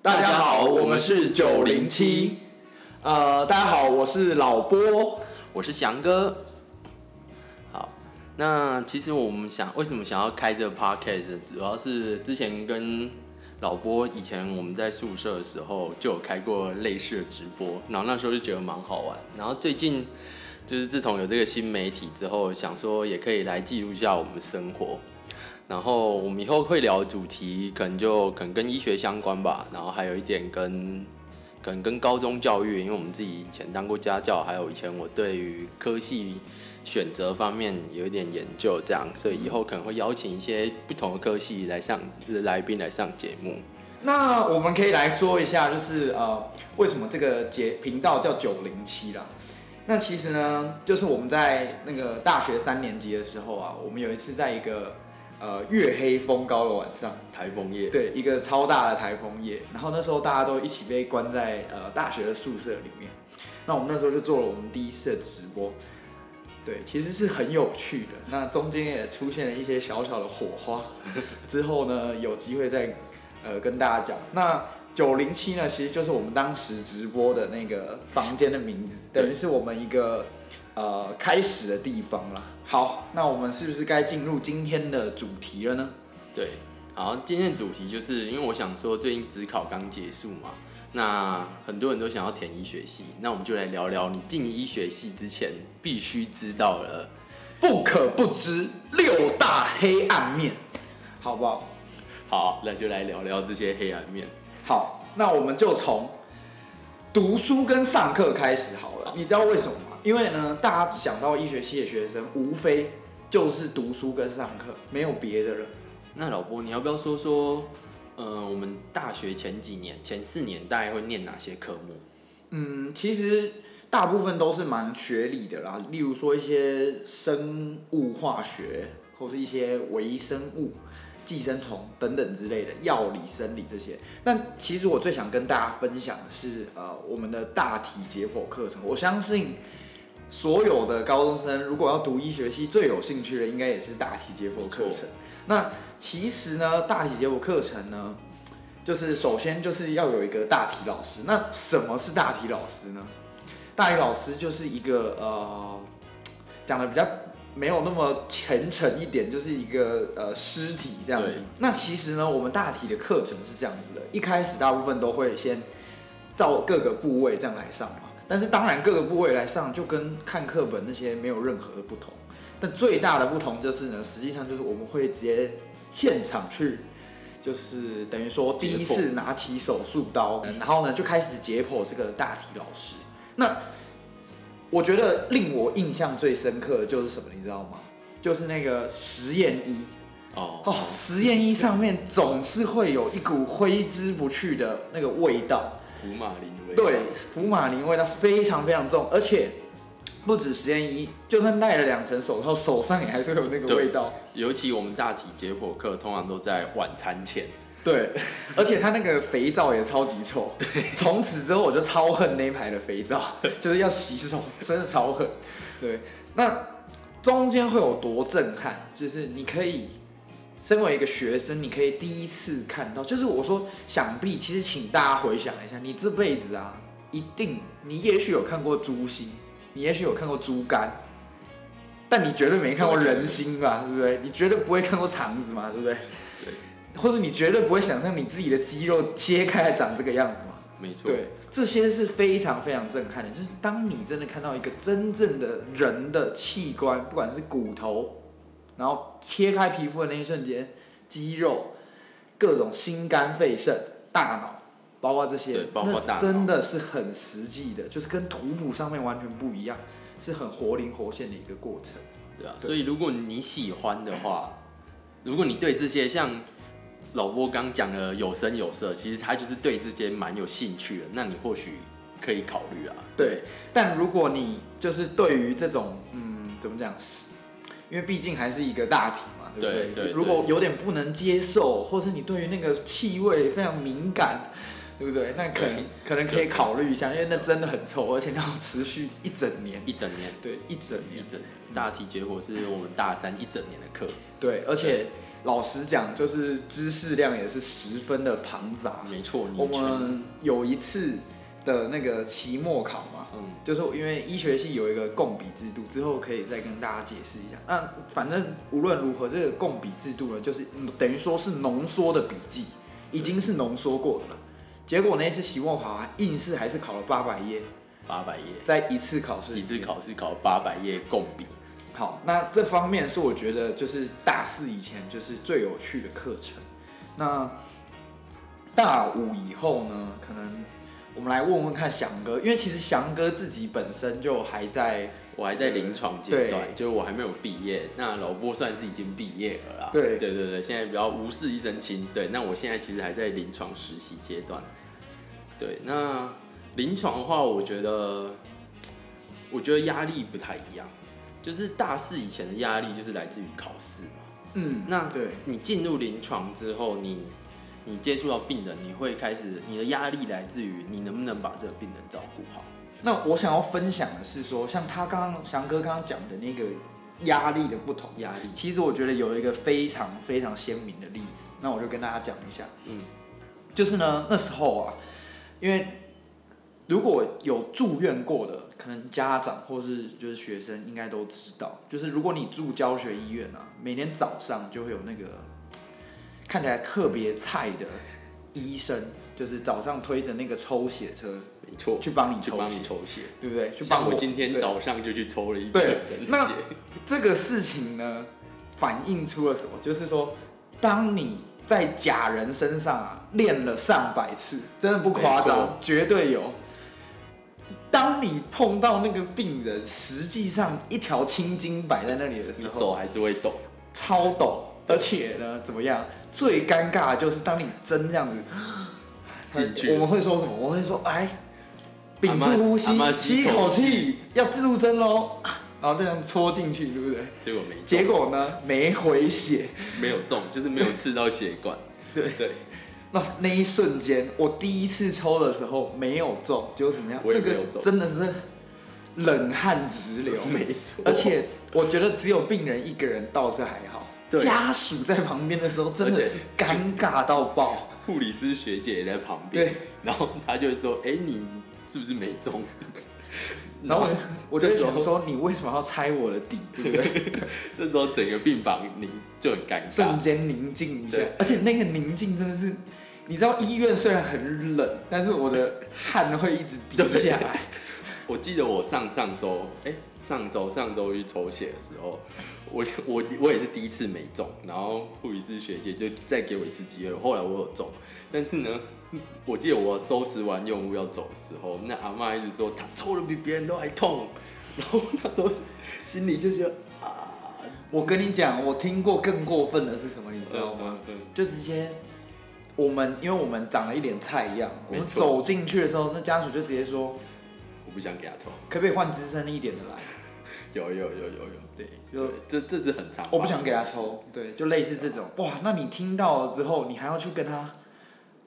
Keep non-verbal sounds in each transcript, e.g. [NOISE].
大家好，我们是九零七。呃，大家好，我是老波，我是翔哥。好，那其实我们想为什么想要开这个 podcast，主要是之前跟老波以前我们在宿舍的时候就有开过类似的直播，然后那时候就觉得蛮好玩。然后最近就是自从有这个新媒体之后，想说也可以来记录一下我们的生活。然后我们以后会聊主题，可能就可能跟医学相关吧，然后还有一点跟可能跟高中教育，因为我们自己以前当过家教，还有以前我对于科系选择方面有一点研究，这样，所以以后可能会邀请一些不同的科系来上，就是来宾来上节目。那我们可以来说一下，就是呃，为什么这个节频道叫九零七啦？那其实呢，就是我们在那个大学三年级的时候啊，我们有一次在一个呃月黑风高的晚上，台风夜，对，一个超大的台风夜，然后那时候大家都一起被关在呃大学的宿舍里面，那我们那时候就做了我们第一次的直播，对，其实是很有趣的，那中间也出现了一些小小的火花，[LAUGHS] 之后呢有机会再呃跟大家讲，那九零七呢其实就是我们当时直播的那个房间的名字，等于是我们一个呃开始的地方啦。好，那我们是不是该进入今天的主题了呢？对，好，今天的主题就是因为我想说最近职考刚结束嘛，那很多人都想要填医学系，那我们就来聊聊你进医学系之前必须知道了，不可不知六大黑暗面，好不好？好，那就来聊聊这些黑暗面。好，那我们就从读书跟上课开始好了。你知道为什么吗？因为呢，大家想到医学系的学生，无非就是读书跟上课，没有别的了。那老波，你要不要说说，呃，我们大学前几年、前四年大概会念哪些科目？嗯，其实大部分都是蛮学理的啦，例如说一些生物化学，或是一些微生物、寄生虫等等之类的药理、生理这些。那其实我最想跟大家分享的是，呃，我们的大体解剖课程。我相信所有的高中生如果要读医学系，最有兴趣的应该也是大体解剖课程。那其实呢，大体解剖课程呢，就是首先就是要有一个大体老师。那什么是大体老师呢？大体老师就是一个呃，讲的比较没有那么虔诚一点，就是一个呃尸体这样子。那其实呢，我们大体的课程是这样子的，一开始大部分都会先到各个部位这样来上嘛。但是当然各个部位来上，就跟看课本那些没有任何的不同。但最大的不同就是呢，实际上就是我们会直接现场去，就是等于说第一次拿起手术刀，然后呢就开始解剖这个大体老师。那我觉得令我印象最深刻的就是什么，你知道吗？就是那个实验衣哦，哦，实验衣上面总是会有一股挥之不去的那个味道。福马林味。对，福马林味道非常非常重，而且不止实验衣，就算戴了两层手套，手上也还是会有那个味道。尤其我们大体解剖课通常都在晚餐前。对，而且它那个肥皂也超级臭。[LAUGHS] 从此之后我就超恨那一排的肥皂，[LAUGHS] 就是要洗手，[LAUGHS] 真的超恨。对，那中间会有多震撼？就是你可以身为一个学生，你可以第一次看到，就是我说，想必其实请大家回想一下，你这辈子啊，一定你也许有看过猪心，你也许有看过猪肝。但你绝对没看过人心吧，对不对？你绝对不会看过肠子嘛，对不对？对，或者你绝对不会想象你自己的肌肉切开来长这个样子嘛？没错。对，这些是非常非常震撼的。就是当你真的看到一个真正的人的器官，不管是骨头，然后切开皮肤的那一瞬间，肌肉、各种心肝肺肾、大脑，包括这些对，包括大脑那真的是很实际的，就是跟图谱上面完全不一样，是很活灵活现的一个过程。对啊，对所以如果你喜欢的话，如果你对这些像老波刚讲的有声有色，其实他就是对这些蛮有兴趣的，那你或许可以考虑啊。对，但如果你就是对于这种嗯，怎么讲，因为毕竟还是一个大体嘛，对不对？对如果有点不能接受，或是你对于那个气味非常敏感，对不对？那可能可能可以考虑一下，因为那真的很臭，而且要持续一整年，一整年，对，一整年，一整年大体结果是我们大三一整年的课。对，而且老实讲，就是知识量也是十分的庞杂。没错，我们有一次的那个期末考嘛，嗯就是因为医学系有一个共比制度，之后可以再跟大家解释一下。那反正无论如何，这个共比制度呢，就是嗯等于说是浓缩的笔记，已经是浓缩过的了。结果那一次期末考啊，应试还是考了八百页，八百页，在一次考试一次考试考八百页共笔。好，那这方面是我觉得就是大四以前就是最有趣的课程。那大五以后呢，可能我们来问问看翔哥，因为其实翔哥自己本身就还在我还在临床阶段，就是我还没有毕业。那老波算是已经毕业了啦。对对对对，现在比较无事一身轻。对，那我现在其实还在临床实习阶段。对，那临床的话，我觉得，我觉得压力不太一样。就是大四以前的压力就是来自于考试嘛。嗯，那对，你进入临床之后，你你接触到病人，你会开始你的压力来自于你能不能把这个病人照顾好。那我想要分享的是说，像他刚刚翔哥刚刚讲的那个压力的不同，压力，其实我觉得有一个非常非常鲜明的例子，那我就跟大家讲一下。嗯，就是呢，那时候啊，因为如果有住院过的，可能家长或是就是学生应该都知道，就是如果你住教学医院啊，每天早上就会有那个看起来特别菜的医生，就是早上推着那个抽血车没错，去帮你去帮抽血你抽血。对不对？去帮我今天早上就去抽了一对那，这个事情呢，反映出了什么？就是说，当你在假人身上啊练了上百次，真的不夸张，绝对有。当你碰到那个病人，实际上一条青筋摆在那里的时候手，还是会抖。超抖，而且呢，怎么样？最尴尬的就是当你针这样子 [LAUGHS] 进去我们会说什么？我们会说，哎，屏住呼吸，吸一口口气，要自入针喽，然后这样戳进去，对不对？结果没结果呢，没回血。没有中，就是没有刺到血管。[LAUGHS] 对，对，那那一瞬间，我第一次抽的时候没有中，结果怎么样？那个我也没有中真的是冷汗直流，[LAUGHS] 没错而且我觉得只有病人一个人倒是还家属在旁边的时候真的是尴尬到爆。护理师学姐也在旁边，对，然后她就会说：“哎、你是不是没中？[LAUGHS] ”然后我我就想说，你为什么要拆我的底，对不对？[LAUGHS] 这时候整个病房你就很尴尬。瞬间宁静一下，而且那个宁静真的是，你知道医院虽然很冷，但是我的汗会一直滴下来。我记得我上上周，哎、上周上周去抽血的时候，我我我也是第一次没中，然后护理师学姐就再给我一次机会，后来我有中，但是呢，我记得我收拾完用物要走的时候，那阿妈一直说她抽的比别人都还痛，然后那时候心里就觉得啊，我跟你讲，我听过更过分的是什么，你知道吗？嗯嗯就直接我们因为我们长了一脸菜一样，我们走进去的时候，那家属就直接说，我不想给他抽，可不可以换资深一点的来？有有有有有，对，就，这这是很常，我不想给他，抽，对，就类似这种。哇，那你听到了之后，你还要去跟他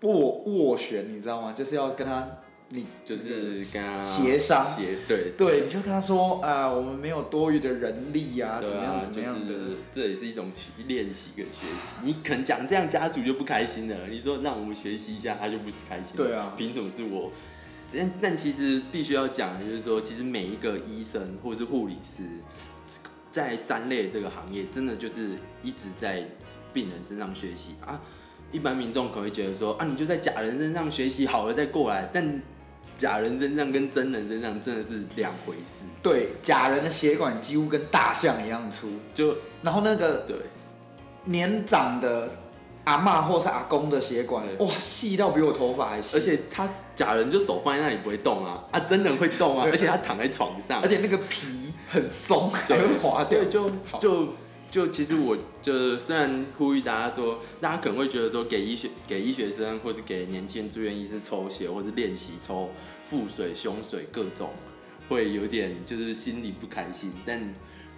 斡斡旋，你知道吗？就是要跟他，你就是跟他协商对。对，你就跟他说啊、我们没有多余的人力啊，怎，么样怎么样的。这也是一种练习跟学习。你可能讲这样，家属就不开心了。你说让我们学习一下，他就不是开心。对啊凭什么是我？但但其实必须要讲的就是说，其实每一个医生或是护理师，在三类这个行业，真的就是一直在病人身上学习啊。一般民众可能会觉得说啊，你就在假人身上学习好了再过来，但假人身上跟真人身上真的是两回事。对，假人的血管几乎跟大象一样粗，就然后那个对，年长的阿嬷或是阿公的血管，哇，细到比我头发还细，而且他假人就手放在那里不会动啊，啊真人会动啊，而且他躺在床上，而且那个皮很松，还会滑掉，所以就就就其实我就虽然呼吁大家说，大家可能会觉得说给医学给医学生或是给年轻人住院医师抽血或是练习抽腹水、胸水各种，会有点就是心里不开心，但。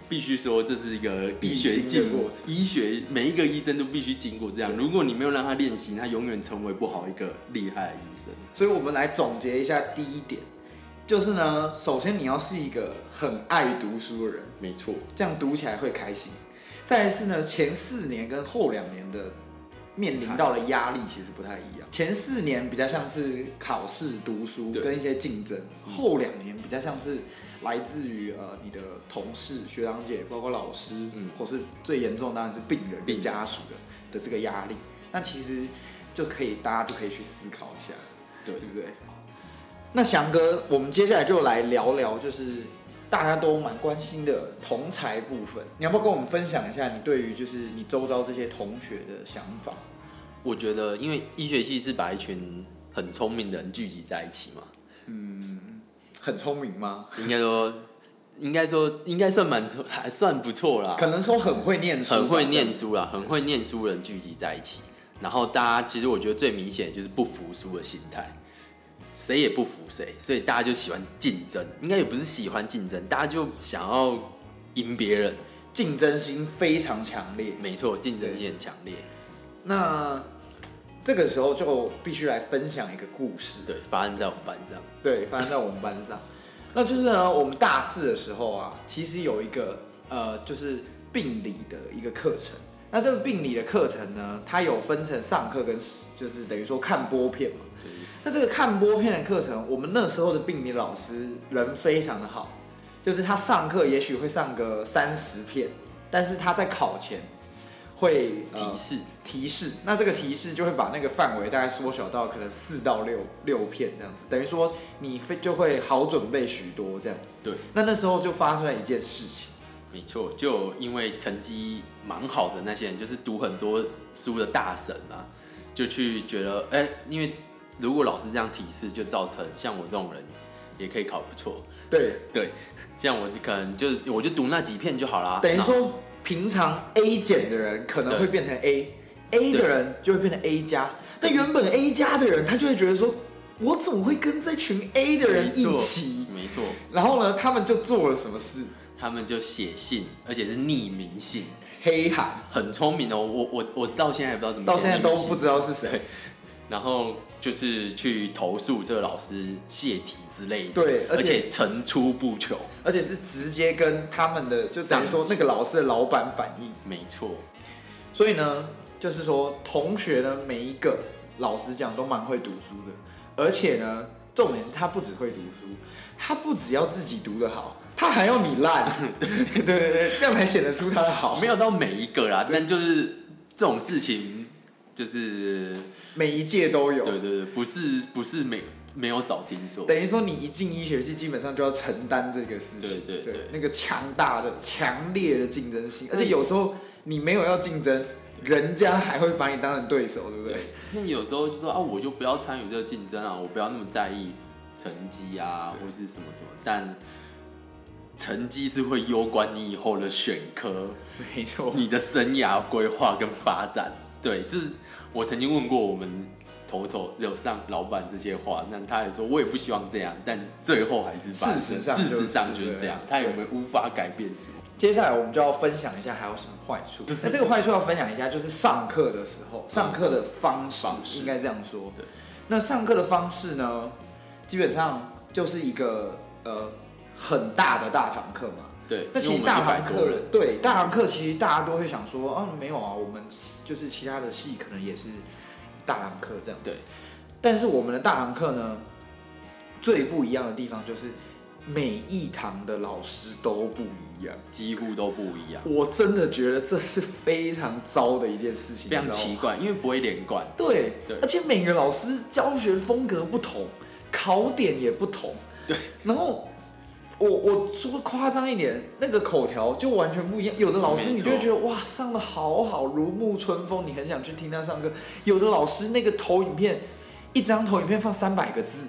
必须说，这是一个医学经的进步过程，医学每一个医生都必须经过这样。如果你没有让他练习，他永远成为不好一个厉害的医生。所以我们来总结一下第一点，就是呢，首先你要是一个很爱读书的人，没错，这样读起来会开心。再来是呢，前四年跟后两年的面临到的压力其实不太一样。前四年比较像是考试、读书跟一些竞争，后两年比较像是来自于呃你的同事、学长姐，包括老师，嗯或是最严重的当然是病人病家属的的这个压力。那其实就可以大家就可以去思考一下，对对不对？那翔哥，我们接下来就来聊聊，就是大家都蛮关心的同才部分。你要不要跟我们分享一下你对于就是你周遭这些同学的想法？我觉得，因为医学系是把一群很聪明的人聚集在一起嘛，很聪明吗？应该说，应该说，应该算蛮错，还算不错啦。可能说很会念书，很会念书啦，很会念书人聚集在一起，然后大家其实我觉得最明显的就是不服输的心态，谁也不服谁，所以大家就喜欢竞争，应该也不是喜欢竞争，大家就想要赢别人，竞争心非常强烈。没错，竞争性很强烈，那这个时候就必须来分享一个故事。对，发生在我们班上，对，发生在我们班上。[LAUGHS] 那就是呢，我们大四的时候啊，其实有一个呃，就是病理的一个课程。那这个病理的课程呢，它有分成上课跟就是等于说看播片嘛。那这个看播片的课程，我们那时候的病理老师人非常的好，就是他上课也许会上个三十片，但是他在考前会、呃提示，提示，那这个提示就会把那个范围大概缩小到可能四到六六片这样子，等于说你非就会好准备许多这样子。对，那那时候就发生了一件事情，没错，就因为成绩蛮好的那些人，就是读很多书的大神啊，就去觉得，哎、因为如果老师这样提示，就造成像我这种人也可以考不错。对，[LAUGHS] 对，像我就可能就是我就读那几片就好啦。等于说平常 A 减的人可能会变成 A，A 的人就会变成 A 加，那原本 A 加的人他就会觉得说，我怎么会跟这群 A 的人一起？没错，然后呢，他们就做了什么事？他们就写信，而且是匿名信，黑函，很聪明哦。我我我到现在也不知道怎么到现在都不知道是谁。然后就是去投诉这个老师泄题之类的，对而且且层出不穷。而且是直接跟他们的就等于说那个老师的老板反映。没错，所以呢，就是说同学呢，每一个老实讲都蛮会读书的，而且呢，重点是他不只会读书，他不只要自己读得好，他还要你烂，[LAUGHS] 对对对，这样才显得出他的好。没有到每一个啦，但就是这种事情，就是每一届都有，对对对，不是不是没没有少听说。等于说你一进医学系，基本上就要承担这个事情，对对对那个强大的、强烈的竞争性，而且有时候你没有要竞争，人家还会把你当成对手，对不对？对，那有时候就说啊，我就不要参与这个竞争啊，我不要那么在意成绩啊，或是什么什么，但成绩是会攸关你以后的选科、没错，你的生涯规划跟发展。对，这是我曾经问过我们头头有上老板这些话，那他也说我也不希望这样，但最后还是事实上就是事实上就是这样，他有没有无法改变什么？接下来我们就要分享一下还有什么坏处。那这个坏处要分享一下，就是上课的时候，上课的方式应该这样说。对，那上课的方式呢，基本上就是一个呃很大的大堂课嘛。对，那其实因为我们100大堂课人，对大堂课，其实大家都会想说，啊，没有啊，我们就是其他的系可能也是大堂课这样子。对，但是我们的大堂课呢，最不一样的地方就是每一堂的老师都不一样。几乎都不一样，我真的觉得这是非常糟的一件事情，非常奇怪，因为不会连贯。对，对而且每个老师教学风格不同，考点也不同。对，然后我我说夸张一点，那个口条就完全不一样。有的老师你就觉得哇，上的好好，如沐春风，你很想去听他上课。有的老师那个投影片，一张投影片放三百个字，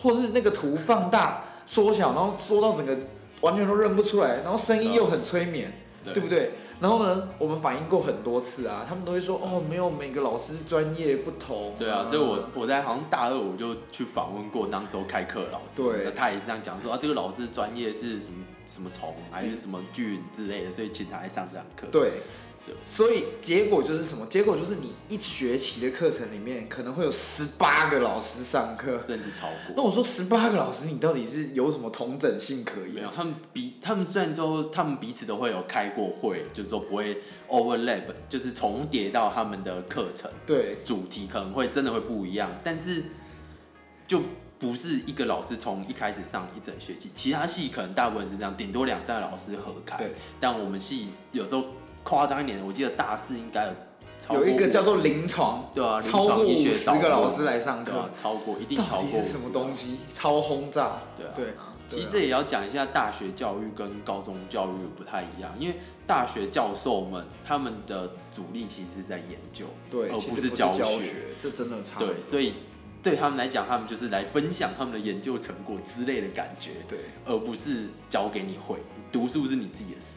或是那个图放大、缩小，然后缩到整个完全都认不出来，然后声音又很催眠。对对不对？然后呢，我们反映过很多次啊，他们都会说哦，没有每个老师专业不同、对啊，这我我在好像大二我就去访问过那时候开课老师，对他也是这样讲说啊，这个老师专业是什么什么虫还是什么菌之类的，所以请他来上这堂课。对，对所以结果就是什么？结果就是你一学期的课程里面可能会有十八个老师上课。甚至超过那。我说十八个老师，你到底是有什么同整性可言没有，？他们彼他们虽然说他们彼此都会有开过会，就是说不会 overlap，就是重叠到他们的课程对，主题可能会真的会不一样，但是就不是一个老师从一开始上一整学期，其他系可能大部分是这样，顶多两三个老师合开对，但我们系有时候夸张一点，我记得大四应该有超过有一个叫做临床，对啊，临超过床医五十学导论个老师来上课啊，，超过一定超过50底是什么东西？超轰炸。对啊对，其实这也要讲一下，大学教育跟高中教育不太一样，因为大学教授们他们的主力其实是在研究，对，而不是教教学，这真的差。对，所以对他们来讲，他们就是来分享他们的研究成果之类的感觉，对。而不是教给你会。读书是你自己的事，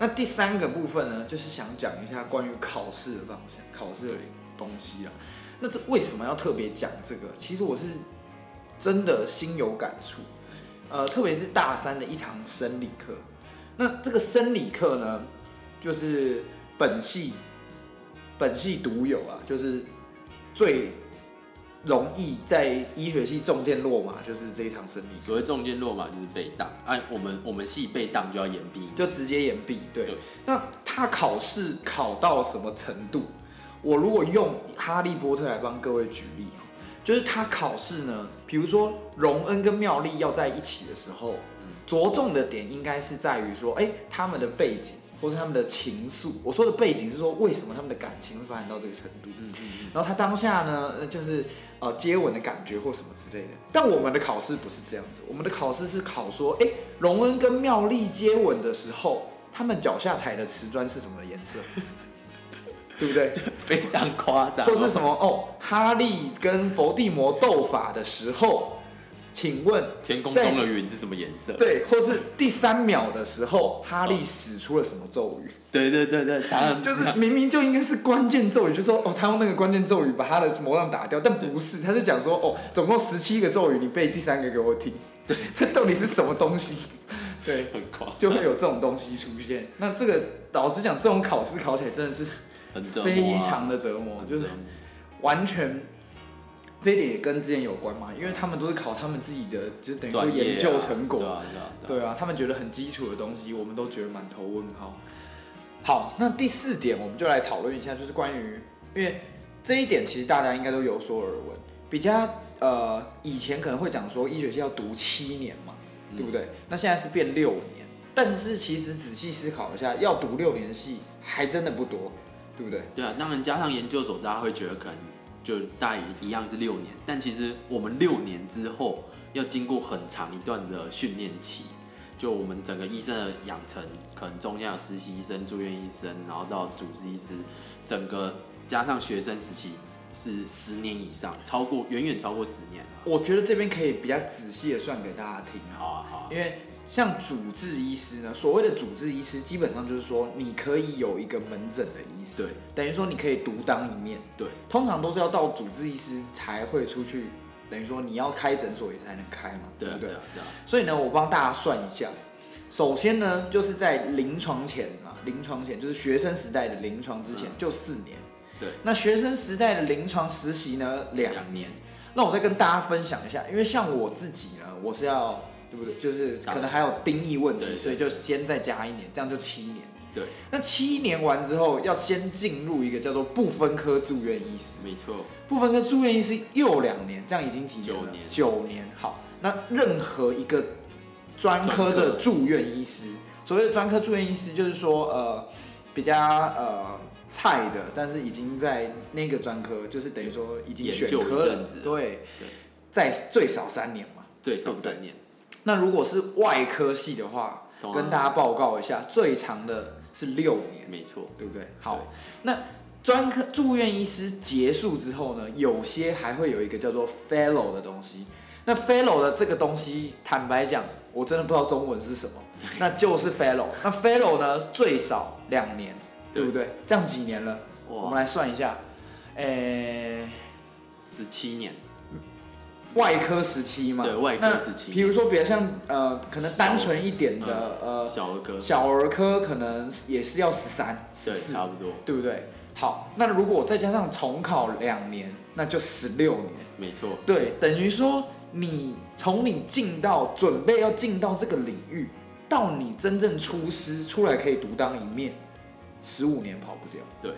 那第三个部分呢，就是想讲一下关于考试的方向，考试的东西啊。那这为什么要特别讲这个？其实我是真的心有感触，呃，特别是大三的一堂生理课。那这个生理课呢，就是本系本系独有啊，就是最容易在医学系中箭落马，就是这一场胜利。所谓中间落马就是被当，按、我们我们系被当就要延毕，就直接延毕。对，对那他考试考到什么程度？我如果用哈利波特来帮各位举例哦，就是他考试呢，比如说荣恩跟妙丽要在一起的时候，着重的点应该是在于说，哎、他们的背景或是他们的情愫。我说的背景是说，为什么他们的感情会发展到这个程度？嗯嗯嗯，然后他当下呢，呃就是呃接吻的感觉或什么之类的。但我们的考试不是这样子，我们的考试是考说，哎，荣恩跟妙丽接吻的时候，他们脚下踩的瓷砖是什么颜色？[LAUGHS] 对不对？非常夸张，或是什么哦？哈利跟伏地魔斗法的时候，请问天空中的云是什么颜色？对，或是第三秒的时候，哈利使出了什么咒语？对对对对，常常 [LAUGHS] 就是明明就应该是关键咒语，就说哦，他用那个关键咒语把他的魔杖打掉，但不是，他是讲说哦，总共十七个咒语，你背第三个给我听。对，这到底是什么东西？对，很狂，就会有这种东西出现。那这个老实讲，这种考试考起来真的是很非常的折磨，就是完全。这一点也跟之前有关嘛，因为他们都是考他们自己的，就是等于说研究成果。对啊对啊对啊对啊，他们觉得很基础的东西，我们都觉得满头问号。好，那第四点我们就来讨论一下，就是关于，因为这一点其实大家应该都有所耳闻，比较呃以前可能会讲说医学系要读七年嘛，对不对？那现在是变六年，但是其实仔细思考一下，要读六年系还真的不多，对不对？对啊，当然加上研究所，大家会觉得可能就大家一样是六年，但其实我们六年之后要经过很长一段的训练期，就我们整个医生的养成，可能中间有实习医生、住院医生，然后到主治医师，整个加上学生时期是十年以上，超过远远超过十年了。我觉得这边可以比较仔细的算给大家听啊。好啊好啊，因为像主治医师呢，所谓的主治医师，基本上就是说你可以有一个门诊的医师，对，等于说你可以独当一面。对，通常都是要到主治医师才会出去，等于说你要开诊所也才能开嘛，不对对啊对？啊对啊，所以呢，我帮大家算一下。首先呢，就是在临床前啊，临床前就是学生时代的临床之前嗯就四年。对，那学生时代的临床实习呢，两两年。那我再跟大家分享一下，因为像我自己呢，我是要对不对？就是可能还有兵役问题，所以就先再加一年，这样就七年。对，那七年完之后，要先进入一个叫做不分科住院医师。没错，不分科住院医师又两年，这样已经几年了？九年九年。好，那任何一个专科的住院医师，所谓的专科住院医师，就是说呃比较呃菜的，但是已经在那个专科，就是等于说已经选科了对对，在最少三年嘛。最少三年。那如果是外科系的话，啊跟大家报告一下，最长的是六年。没错，对不对？好，那专科住院医师结束之后呢，有些还会有一个叫做 fellow 的东西。那 fellow 的这个东西，坦白讲，我真的不知道中文是什么，[LAUGHS] 那就是 fellow。那 fellow 呢，最少两年，对不对？这样几年了？我们来算一下，诶、十七年，外科时期嘛，对外科时期比如说，比如像呃，可能单纯一点的呃小儿科，小儿科，可能也是要十三、对，十四，差不多，对不对？好，那如果再加上重考两年，那就十六年。没错，对，等于说你从你进到准备要进到这个领域，到你真正出师出来可以独当一面，十五年跑不掉。对，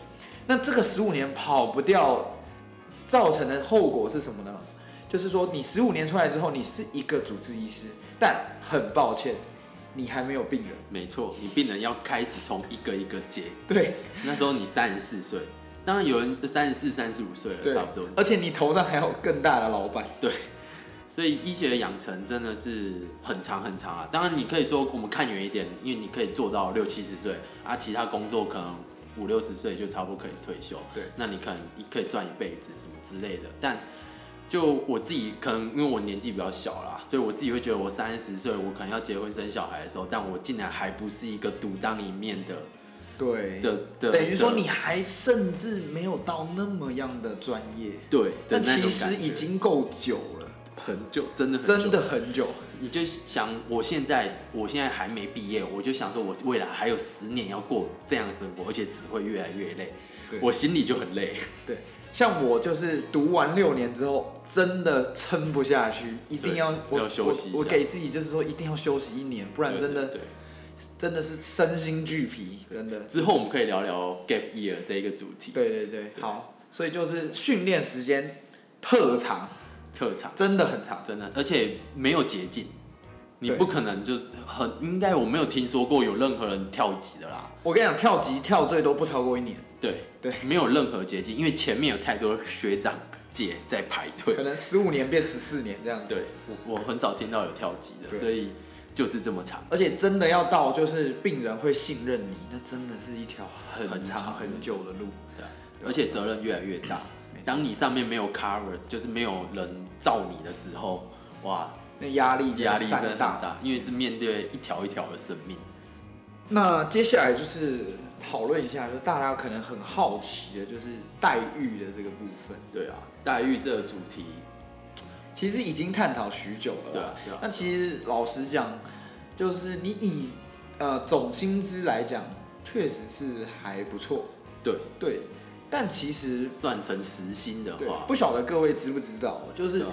那这个十五年跑不掉，造成的后果是什么呢？就是说，你十五年出来之后，你是一个主治医师，但很抱歉，你还没有病人。没错，你病人要开始从一个一个接。对那时候你三十四岁，当然有人三十四、三十五岁了，差不多。而且你头上还有更大的老板。对，所以医学的养成真的是很长很长啊。当然，你可以说我们看远一点，因为你可以做到六七十岁啊，其他工作可能五六十岁就差不多可以退休。对，那你可能你可以赚一辈子什么之类的。但就我自己，可能因为我年纪比较小啦，所以我自己会觉得我三十岁，我可能要结婚生小孩的时候，但我竟然还不是一个独当一面的对，的的，等于说你还甚至没有到那么样的专业，对但其实已经够久了，很久，真的很久真的很久。你就想，我现在我现在还没毕业，我就想说，我未来还有十年要过这样的生活，而且只会越来越累，我心里就很累。对，[LAUGHS] 像我就是读完六年之后，真的撑不下去，一定要我要休息我我给自己就是说一定要休息一年，不然真的对对真的是身心俱疲，真的。之后我们可以聊聊 gap year 这一个主题，对对对，好，所以就是训练时间特长，特长。真的很长。真的，而且没有捷径，你不可能就是很应该我没有听说过有任何人跳级的啦。我跟你讲，跳级跳最多不超过一年，对对，没有任何捷径，因为前面有太多学长姐在排队可。能十五年变十四年这样子。对我我很少听到有跳级的，所以就是这么长。而且真的要到就是病人会信任你，那真的是一条很很长长很久的路。对啊，而且责任越来越大。当你上面没有 cover，就是没有人罩你的时候，哇，那压力压力真的山很大，因为是面对一条一条的生命。那接下来就是讨论一下，就大家可能很好奇的，就是待遇的这个部分，对啊，待遇这个主题，其实已经探讨许久了啦。对啊对啊那其实老实讲，就是你以呃总薪资来讲，确实是还不错。对，对，但其实算成实薪的话，不晓得各位知不知道，就是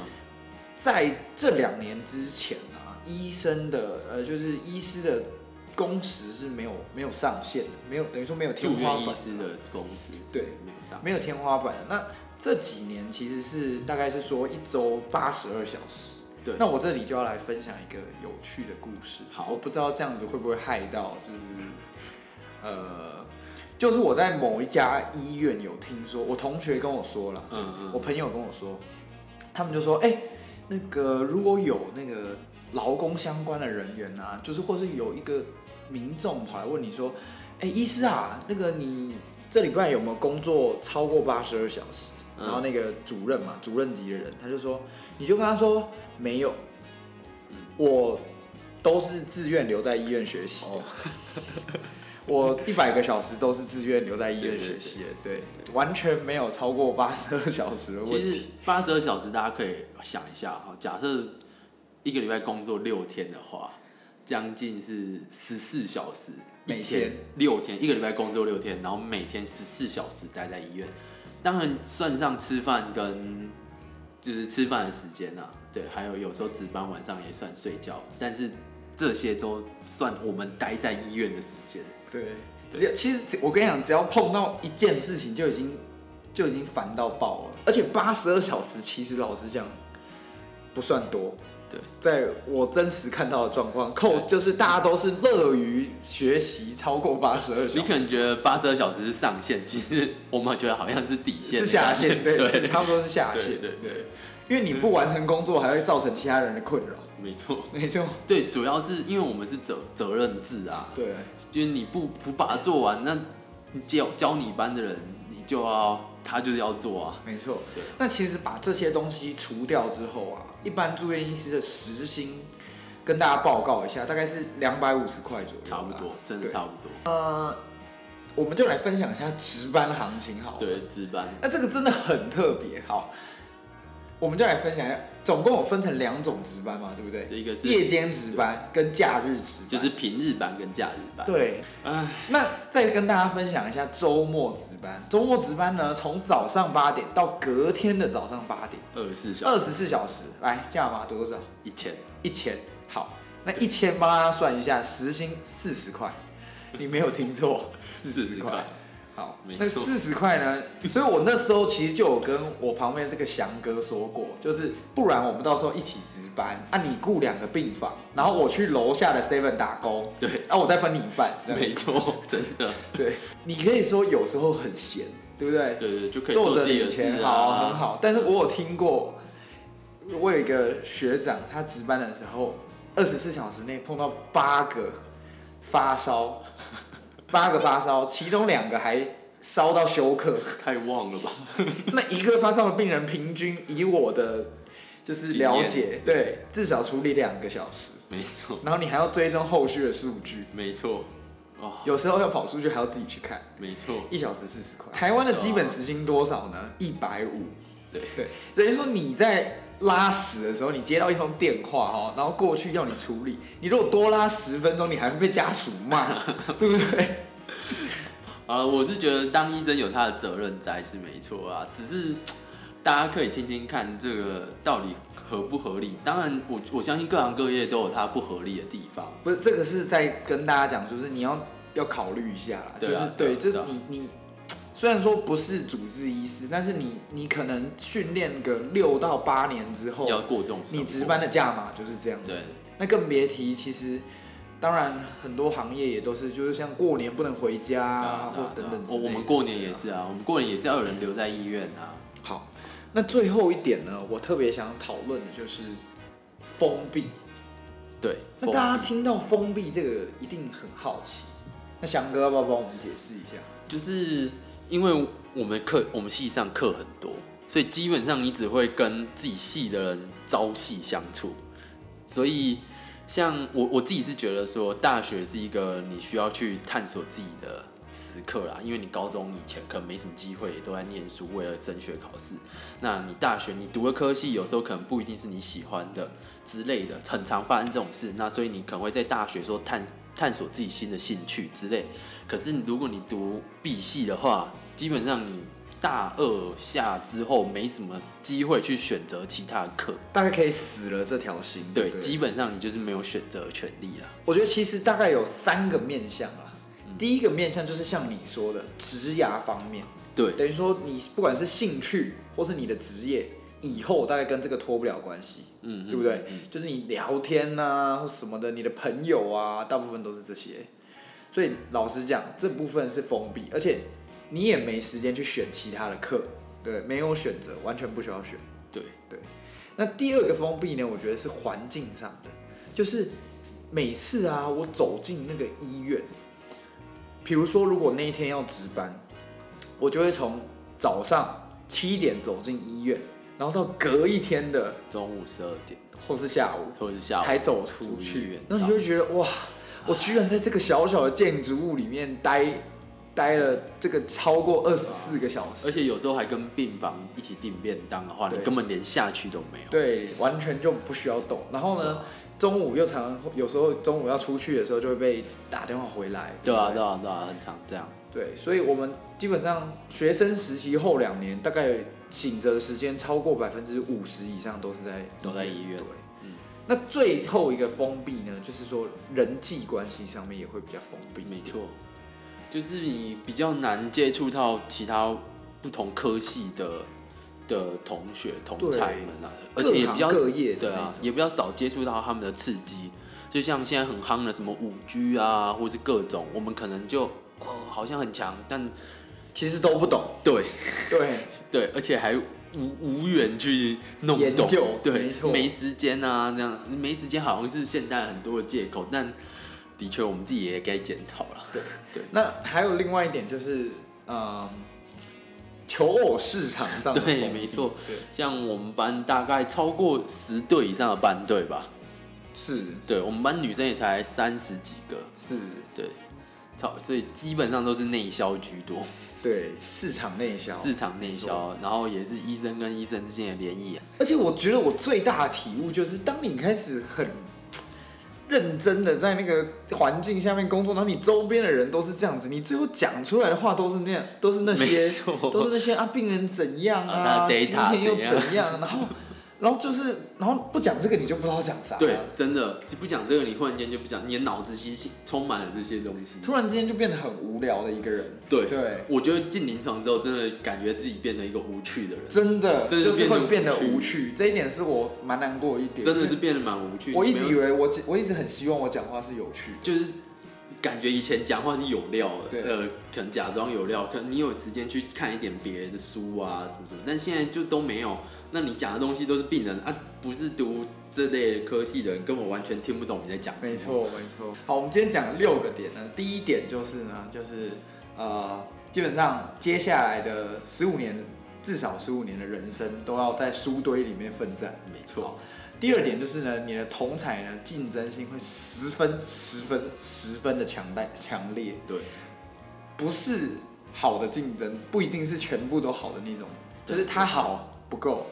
在这两年之前啊，医生的呃，就是医师的工时是没有没有上限的，没有等于说没有天花板，院医师的公司对没有上，没有天花板的。那这几年其实是大概是说一周八十二小时。对，那我这里就要来分享一个有趣的故事。好我不知道这样子会不会害到，就是呃，就是我在某一家医院有听说，我同学跟我说了，嗯嗯，我朋友跟我说，他们就说，哎、那个如果有那个劳工相关的人员啊，就是或是有一个民众跑来问你说，哎、医师啊，那个你这礼拜有没有工作超过八十二小时？嗯然后那个主任嘛，主任级的人，他就说，你就跟他说没有，我都是自愿留在医院学习的。哦我一百个小时都是自愿留在医院学习的，对，完全没有超过八十二小时的问题。其实八十二小时大家可以想一下哈，假设一个礼拜工作六天的话，将近是十四小时，一每天六天，一个礼拜工作六天，然后每天十四小时待在医院，当然算上吃饭跟就是吃饭的时间啊，对，还有有时候值班晚上也算睡觉，但是这些都算我们待在医院的时间。对，只要其实我跟你讲，只要碰到一件事情，就已经就已经烦到爆了。而且八十二小时，其实老实讲不算多。对，在我真实看到的状况，扣就是大家都是乐于学习超过八十二小时。你可能觉得八十二小时是上限，其实我们觉得好像是底线，是下限，对，是差不多是下对限，对对，因为你不完成工作，还会造成其他人的困扰。没错。没错，对，主要是因为我们是责责任制啊，对，就是你不不把它做完，那你教教你班的人，你就要他就是要做啊。没错。那其实把这些东西除掉之后啊，一般住院医师的时薪跟大家报告一下，大概是两百五十块左右，差不多，真的差不多。呃，我们就来分享一下值班行情好了。对，值班，那这个真的很特别。好，我们就来分享一下，总共有分成两种值班嘛，对不对？一个是夜间值班跟假日值班，就是平日班跟假日班。对。唉，那再跟大家分享一下周末值班。周末值班呢，从早上八点到隔天的早上八点，二十四小二十四小时，来价码多少？一千，一千。好，那一千帮大家算一下，时薪四十块，你没有听错，四十40块块。好没，错那四十块呢？[LAUGHS] 所以我那时候其实就有跟我旁边这个翔哥说过，就是不然我们到时候一起值班，啊，你雇两个病房，然后我去楼下的 seven 打工，对，啊，我再分你一半，这样没错，真的，对，你可以说有时候很闲，对不对？对对，就可以做自己的钱事好，啊，很。好。但是我有听过，我有一个学长，他值班的时候，二十四小时内碰到八个发烧，八个发烧，其中两个还烧到休克。太旺了吧？[LAUGHS] 那一个发烧的病人，平均以我的就是了解，对，至少处理两个小时，没错，然后你还要追踪后续的数据，没错，哦，有时候要跑数据还要自己去看。没错，一小时四十块。台湾的基本时薪多少呢？一百五。对对，等于说你在拉屎的时候，你接到一通电话哦，然后过去要你处理，你如果多拉十分钟，你还会被家属骂，[LAUGHS] 对不对？好了，我是觉得当医生有他的责任在是没错啊，只是大家可以听听看这个到底合不合理。当然我，我相信各行各业都有它不合理的地方。不是这个是在跟大家讲，就是你要要考虑一下啦，啊就是对，这对啊你你。虽然说不是主治医师，但是你你可能训练个六到八年之后，要过这种你值班的价码就是这样子。对，那更别提，其实当然很多行业也都是，就是像过年不能回家啊，或等等之类的我我们过年也是啊，我们过年也是要有人留在医院啊。好，那最后一点呢，我特别想讨论的就是封闭。对，那大家听到封闭这个一定很好奇，那翔哥要不要帮我们解释一下？就是因为我们课我们系上课很多，所以基本上你只会跟自己系的人朝夕相处，所以像我我自己是觉得说，大学是一个你需要去探索自己的时刻啦，因为你高中以前可能没什么机会，都在念书，为了升学考试。那你大学你读的科系，有时候可能不一定是你喜欢的之类的，很常发生这种事。那所以你可能会在大学说探探索自己新的兴趣之类。可是如果你读 B 系的话，基本上你大二下之后没什么机会去选择其他的课，大概可以死了这条心。对，不基本上你就是没有选择权利了。我觉得其实大概有三个面向啊。嗯第一个面向就是像你说的职涯方面，对，等于说你不管是兴趣或是你的职业，以后大概跟这个脱不了关系，嗯，对不对？嗯就是你聊天呐、或什么的，你的朋友啊，大部分都是这些。所以老实讲，这部分是封闭，而且你也没时间去选其他的课，对，没有选择，完全不需要选。对。对，那第二个封闭呢，我觉得是环境上的，就是每次啊，我走进那个医院，比如说如果那一天要值班，我就会从早上七点走进医院，然后到隔一天的中午十二点或是下午或者是下午才走出去。院，然后你就会觉得哇，我居然在这个小小的建筑物里面待待了这个超过二十四个小时，而且有时候还跟病房一起订便当的话，你根本连下去都没有。对，完全就不需要动。然后呢，中午又常常有时候中午要出去的时候，就会被打电话回来。对啊，不对啊，对啊，很常这样。对，所以我们基本上学生实习后两年，大概醒着的时间超过百分之五十以上都是在都在医院对，嗯那最后一个封闭呢，就是说人际关系上面也会比较封闭。没错，就是你比较难接触到其他不同科系的的同学同才们啊，而且也比较对啊也比较少接触到他们的刺激。就像现在很夯的什么五 G 啊，或是各种，我们可能就哦好像很强，但其实都不懂。对对，[LAUGHS] 对，而且还无无缘去弄懂对没，没时间啊，这样没时间好像是现代很多的借口，但的确我们自己也该检讨了。对 [LAUGHS] 对那还有另外一点就是，嗯，求偶市场上的对，没错。对，像我们班大概超过十对以上的班队吧，是对我们班女生也才三十几个，是。对，超所以基本上都是内销居多。对，市场内销，市场内销，然后也是医生跟医生之间的联谊。而且我觉得我最大的体悟就是，当你开始很认真的在那个环境下面工作，然后你周边的人都是这样子，你最后讲出来的话都是那样，都是那些，都是那些啊，病人怎样啊，今天又怎样，然后。然后就是，然后不讲这个你就不知道讲啥。对，真的，不讲这个你忽然间就不讲，你的脑子其实充满了这些东西。突然之间就变得很无聊的一个人。对对，我觉得进临床之后，真的感觉自己变成一个无趣的人。真的，就是会变得无趣。这一点是我蛮难过一点。真的是变得蛮无趣。我一直以为我我一直很希望我讲话是有趣，就是。感觉以前讲话是有料的，呃，可能假装有料，可能你有时间去看一点别的书啊，什么什么，但现在就都没有。那你讲的东西都是病人啊，不是读这类科系的人，根本完全听不懂你在讲什么。没错，没错。好，我们今天讲六个点呢。第一点就是呢，就是呃，基本上接下来的十五年，至少十五年的人生，都要在书堆里面奋战。没错。第二点就是呢，你的同彩呢竞争性会十分、十分、十分的强大、强烈。对，不是好的竞争，不一定是全部都好的那种，就是他好不够，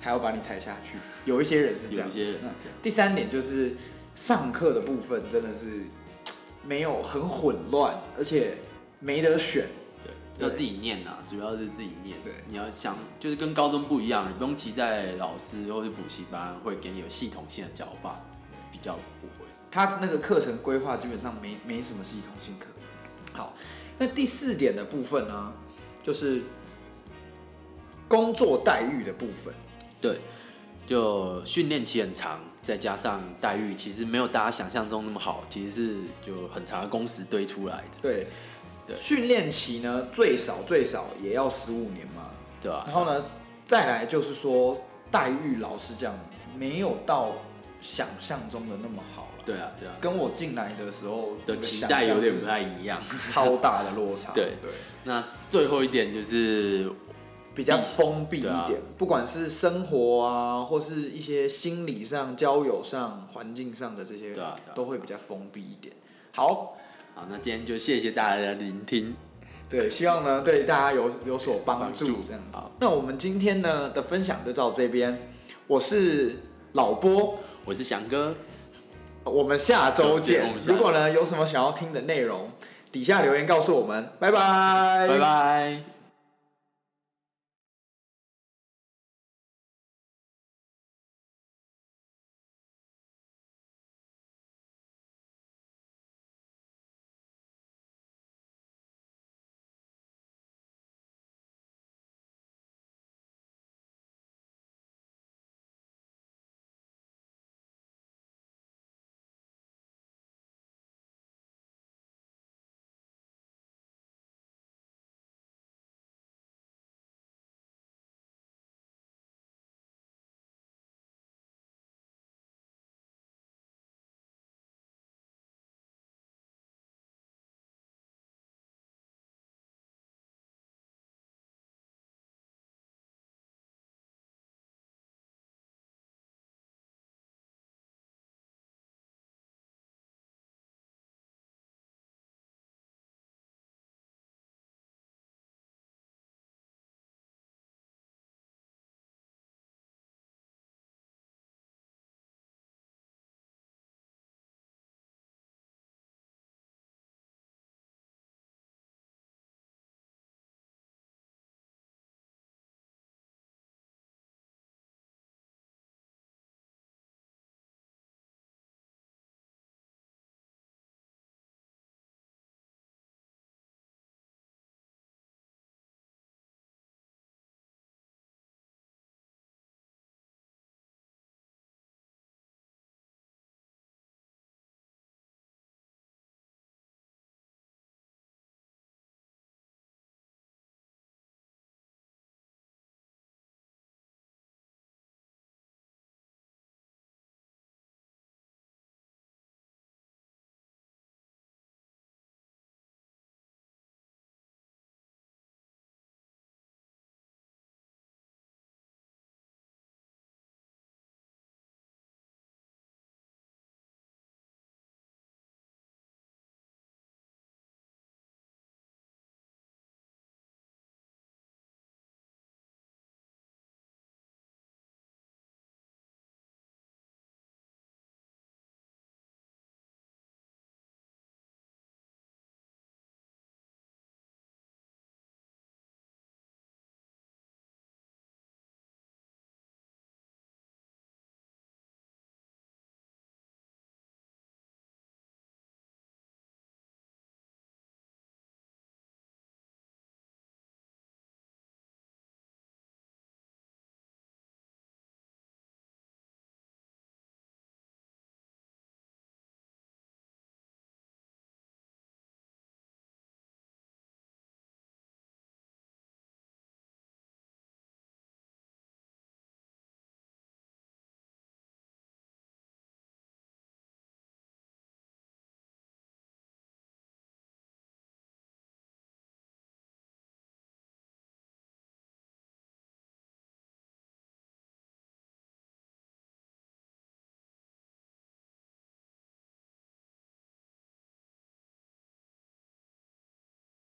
还要把你踩下去。有一些人是这样。有些人。第三点就是上课的部分真的是没有很混乱，而且没得选。要自己念呐，主要是自己念。对，你要想，就是跟高中不一样，你不用期待老师或者补习班会给你有系统性的教法，比较不会。他那个课程规划基本上没没什么系统性可。好，那第四点的部分呢，就是工作待遇的部分。对，就训练期很长，再加上待遇其实没有大家想象中那么好，其实是就很长的工时堆出来的。对。训练期呢，最少最少也要十五年嘛，对吧？然后呢，再来就是说待遇，老实讲，没有到想象中的那么好了。对啊，对啊，跟我进来的时候的期待有点不太一样，超大的落差。[LAUGHS] 对对。那最后一点就是比较封闭一点，不管是生活啊，或是一些心理上、交友上、环境上的这些，都会比较封闭一点。好。好，那今天就谢谢大家的聆听。对，希望呢对大家有有所帮助。这样好，那我们今天呢的分享就到这边。我是老波，我是翔哥，我们下周见。如果呢有什么想要听的内容，底下留言告诉我们。拜拜，拜拜。